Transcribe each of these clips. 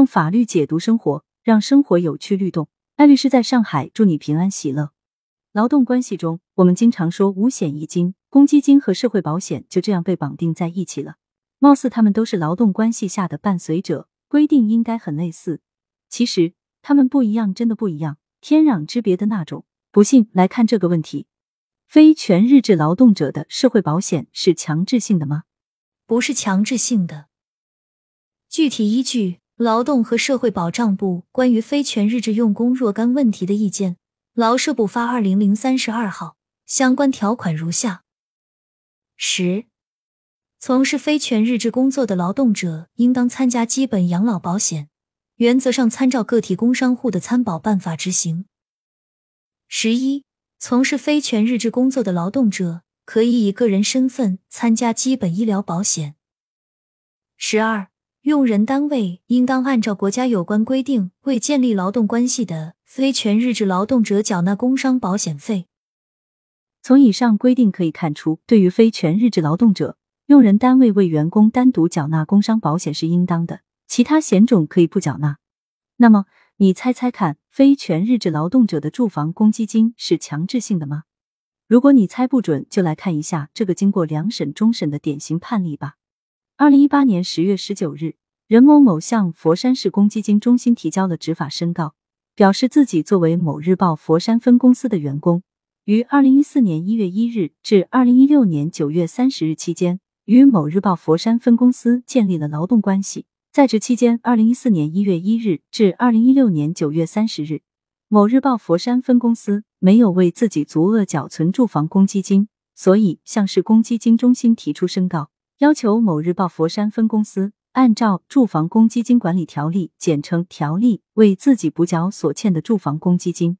用法律解读生活，让生活有趣律动。艾律师在上海，祝你平安喜乐。劳动关系中，我们经常说五险一金，公积金和社会保险就这样被绑定在一起了。貌似他们都是劳动关系下的伴随者，规定应该很类似。其实他们不一样，真的不一样，天壤之别的那种。不信来看这个问题：非全日制劳动者的社会保险是强制性的吗？不是强制性的。具体依据：劳动和社会保障部关于非全日制用工若干问题的意见，劳社部发二零零三十二号，相关条款如下：十。从事非全日制工作的劳动者应当参加基本养老保险，原则上参照个体工商户的参保办法执行。十一，从事非全日制工作的劳动者可以以个人身份参加基本医疗保险。十二，用人单位应当按照国家有关规定为建立劳动关系的非全日制劳动者缴纳工伤保险费。从以上规定可以看出，对于非全日制劳动者，用人单位为员工单独缴纳工伤保险是应当的，其他险种可以不缴纳。那么你猜猜看，非全日制劳动者的住房公积金是强制性的吗？如果你猜不准，就来看一下这个经过两审终审的典型判例吧。二零一八年十月十九日，任某某向佛山市公积金中心提交了执法申告，表示自己作为某日报佛山分公司的员工，于二零一四年一月一日至二零一六年九月三十日期间。与某日报佛山分公司建立了劳动关系，在职期间，二零一四年一月一日至二零一六年九月三十日，某日报佛山分公司没有为自己足额缴存住房公积金，所以向市公积金中心提出申告，要求某日报佛山分公司按照《住房公积金管理条例》（简称条例）为自己补缴所欠的住房公积金。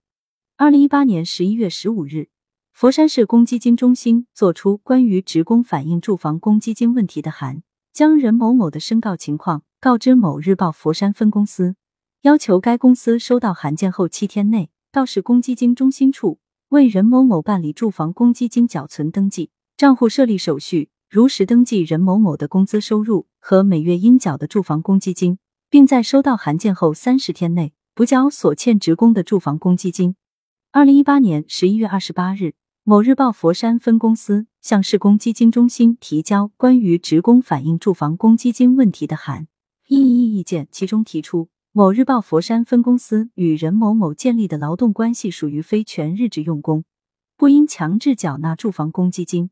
二零一八年十一月十五日。佛山市公积金中心作出关于职工反映住房公积金问题的函，将任某某的申告情况告知某日报佛山分公司，要求该公司收到函件后七天内到市公积金中心处为任某某办理住房公积金缴存登记、账户设立手续，如实登记任某某的工资收入和每月应缴的住房公积金，并在收到函件后三十天内补缴所欠职工的住房公积金。二零一八年十一月二十八日。某日报佛山分公司向市公积金中心提交关于职工反映住房公积金问题的函，异议意见，其中提出，某日报佛山分公司与任某某建立的劳动关系属于非全日制用工，不应强制缴纳住房公积金。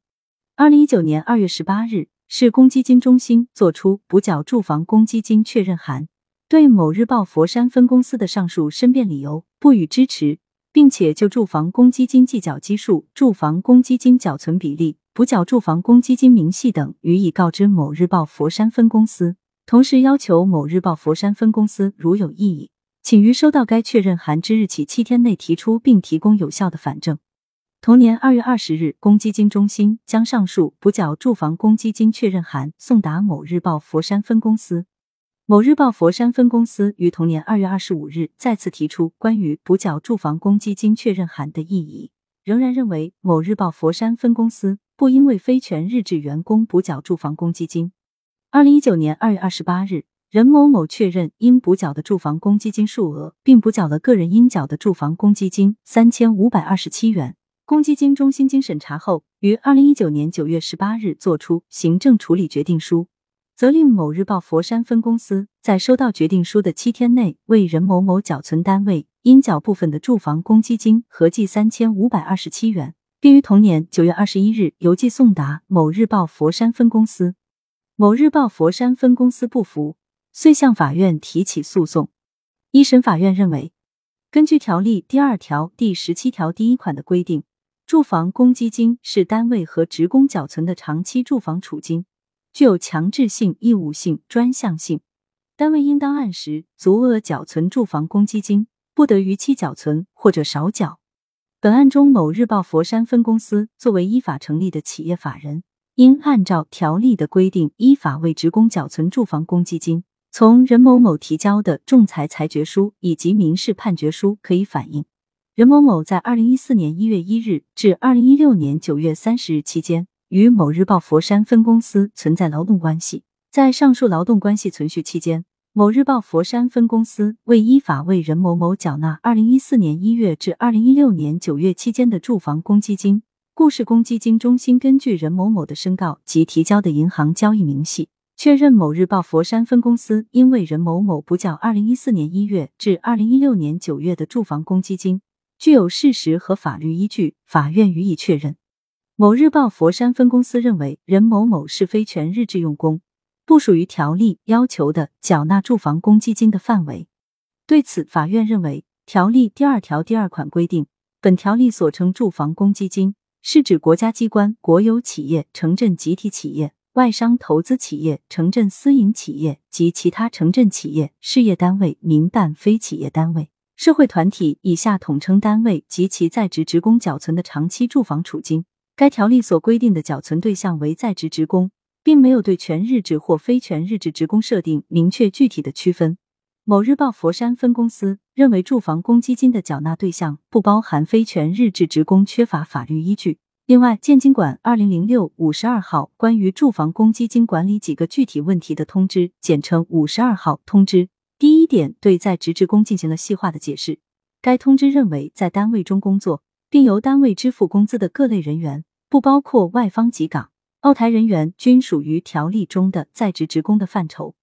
二零一九年二月十八日，市公积金中心作出补缴住房公积金确认函，对某日报佛山分公司的上述申辩理由不予支持。并且就住房公积金计缴基数、住房公积金缴存比例、补缴住房公积金明细等予以告知某日报佛山分公司，同时要求某日报佛山分公司如有异议，请于收到该确认函之日起七天内提出并提供有效的反证。同年二月二十日，公积金中心将上述补缴住房公积金确认函送达某日报佛山分公司。某日报佛山分公司于同年二月二十五日再次提出关于补缴住房公积金确认函的异议，仍然认为某日报佛山分公司不应为非全日制员工补缴住房公积金。二零一九年二月二十八日，任某某确认应补缴的住房公积金数额，并补缴了个人应缴的住房公积金三千五百二十七元。公积金中心经审查后，于二零一九年九月十八日作出行政处理决定书。责令某日报佛山分公司在收到决定书的七天内，为任某某缴存单位应缴部分的住房公积金合计三千五百二十七元，并于同年九月二十一日邮寄送达某日报佛山分公司。某日报佛山分公司不服，遂向法院提起诉讼。一审法院认为，根据条例第二条第十七条第一款的规定，住房公积金是单位和职工缴存的长期住房储金。具有强制性、义务性、专项性，单位应当按时足额缴存住房公积金，不得逾期缴存或者少缴。本案中，某日报佛山分公司作为依法成立的企业法人，应按照条例的规定，依法为职工缴存住房公积金。从任某某提交的仲裁裁决书以及民事判决书可以反映，任某某在二零一四年一月一日至二零一六年九月三十日期间。与某日报佛山分公司存在劳动关系，在上述劳动关系存续期间，某日报佛山分公司未依法为任某某缴纳二零一四年一月至二零一六年九月期间的住房公积金，故事公积金中心根据任某某的申告及提交的银行交易明细，确认某日报佛山分公司因为任某某补缴二零一四年一月至二零一六年九月的住房公积金，具有事实和法律依据，法院予以确认。某日报佛山分公司认为任某某是非全日制用工。不属于条例要求的缴纳住房公积金的范围。对此，法院认为，条例第二条第二款规定，本条例所称住房公积金，是指国家机关、国有企业、城镇集体企业、外商投资企业、城镇私营企业及其他城镇企业、事业单位、民办非企业单位、社会团体（以下统称单位）及其在职职工缴存的长期住房储金。该条例所规定的缴存对象为在职职工。并没有对全日制或非全日制职工设定明确具体的区分。某日报佛山分公司认为，住房公积金的缴纳对象不包含非全日制职工，缺乏法律依据。另外，建金管二零零六五十二号关于住房公积金管理几个具体问题的通知（简称五十二号通知）第一点对在职职工进行了细化的解释。该通知认为，在单位中工作并由单位支付工资的各类人员，不包括外方及港。澳台人员均属于条例中的在职职工的范畴。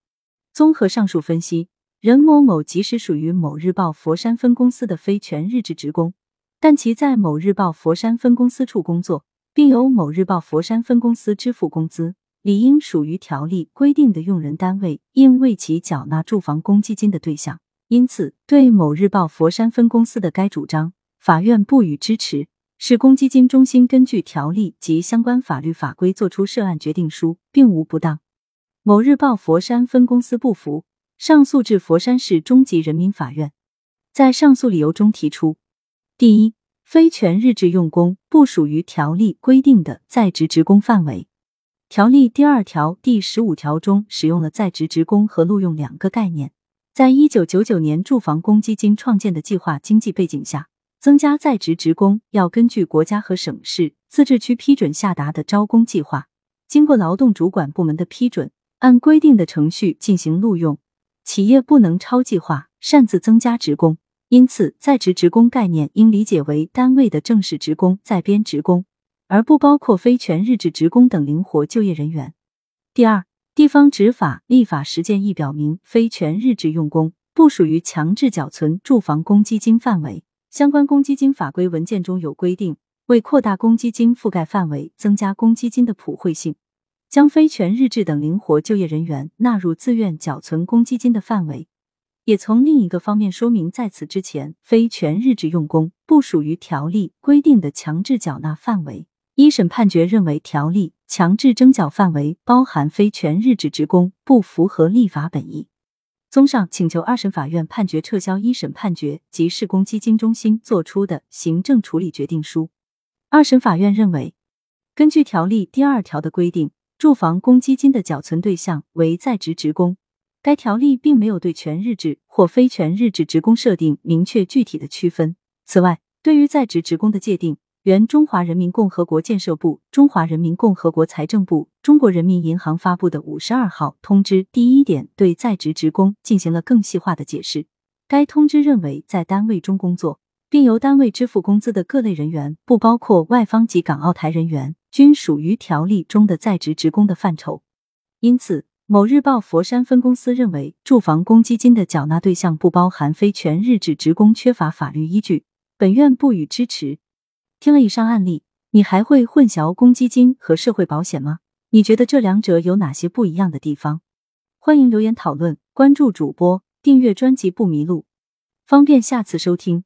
综合上述分析，任某某即使属于某日报佛山分公司的非全日制职工，但其在某日报佛山分公司处工作，并由某日报佛山分公司支付工资，理应属于条例规定的用人单位应为其缴纳住房公积金的对象。因此，对某日报佛山分公司的该主张，法院不予支持。市公积金中心根据条例及相关法律法规作出涉案决定书，并无不当。某日报佛山分公司不服，上诉至佛山市中级人民法院。在上诉理由中提出：第一，非全日制用工不属于条例规定的在职职工范围。条例第二条、第十五条中使用了在职职工和录用两个概念。在一九九九年住房公积金创建的计划经济背景下。增加在职职工要根据国家和省市自治区批准下达的招工计划，经过劳动主管部门的批准，按规定的程序进行录用。企业不能超计划擅自增加职工，因此在职职工概念应理解为单位的正式职工、在编职工，而不包括非全日制职工等灵活就业人员。第二，地方执法立法实践亦表明，非全日制用工不属于强制缴存住房公积金范围。相关公积金法规文件中有规定，为扩大公积金覆盖范围、增加公积金的普惠性，将非全日制等灵活就业人员纳入自愿缴存公积金的范围。也从另一个方面说明，在此之前，非全日制用工不属于条例规定的强制缴纳范围。一审判决认为，条例强制征缴范围包含非全日制职工，不符合立法本意。综上，请求二审法院判决撤销一审判决及市公积金中心作出的行政处理决定书。二审法院认为，根据条例第二条的规定，住房公积金的缴存对象为在职职工，该条例并没有对全日制或非全日制职工设定明确具体的区分。此外，对于在职职工的界定。原中华人民共和国建设部、中华人民共和国财政部、中国人民银行发布的五十二号通知第一点对在职职工进行了更细化的解释。该通知认为，在单位中工作并由单位支付工资的各类人员，不包括外方及港澳台人员，均属于条例中的在职职工的范畴。因此，某日报佛山分公司认为，住房公积金的缴纳对象不包含非全日制职工，缺乏法律依据，本院不予支持。听了以上案例，你还会混淆公积金和社会保险吗？你觉得这两者有哪些不一样的地方？欢迎留言讨论，关注主播，订阅专辑不迷路，方便下次收听。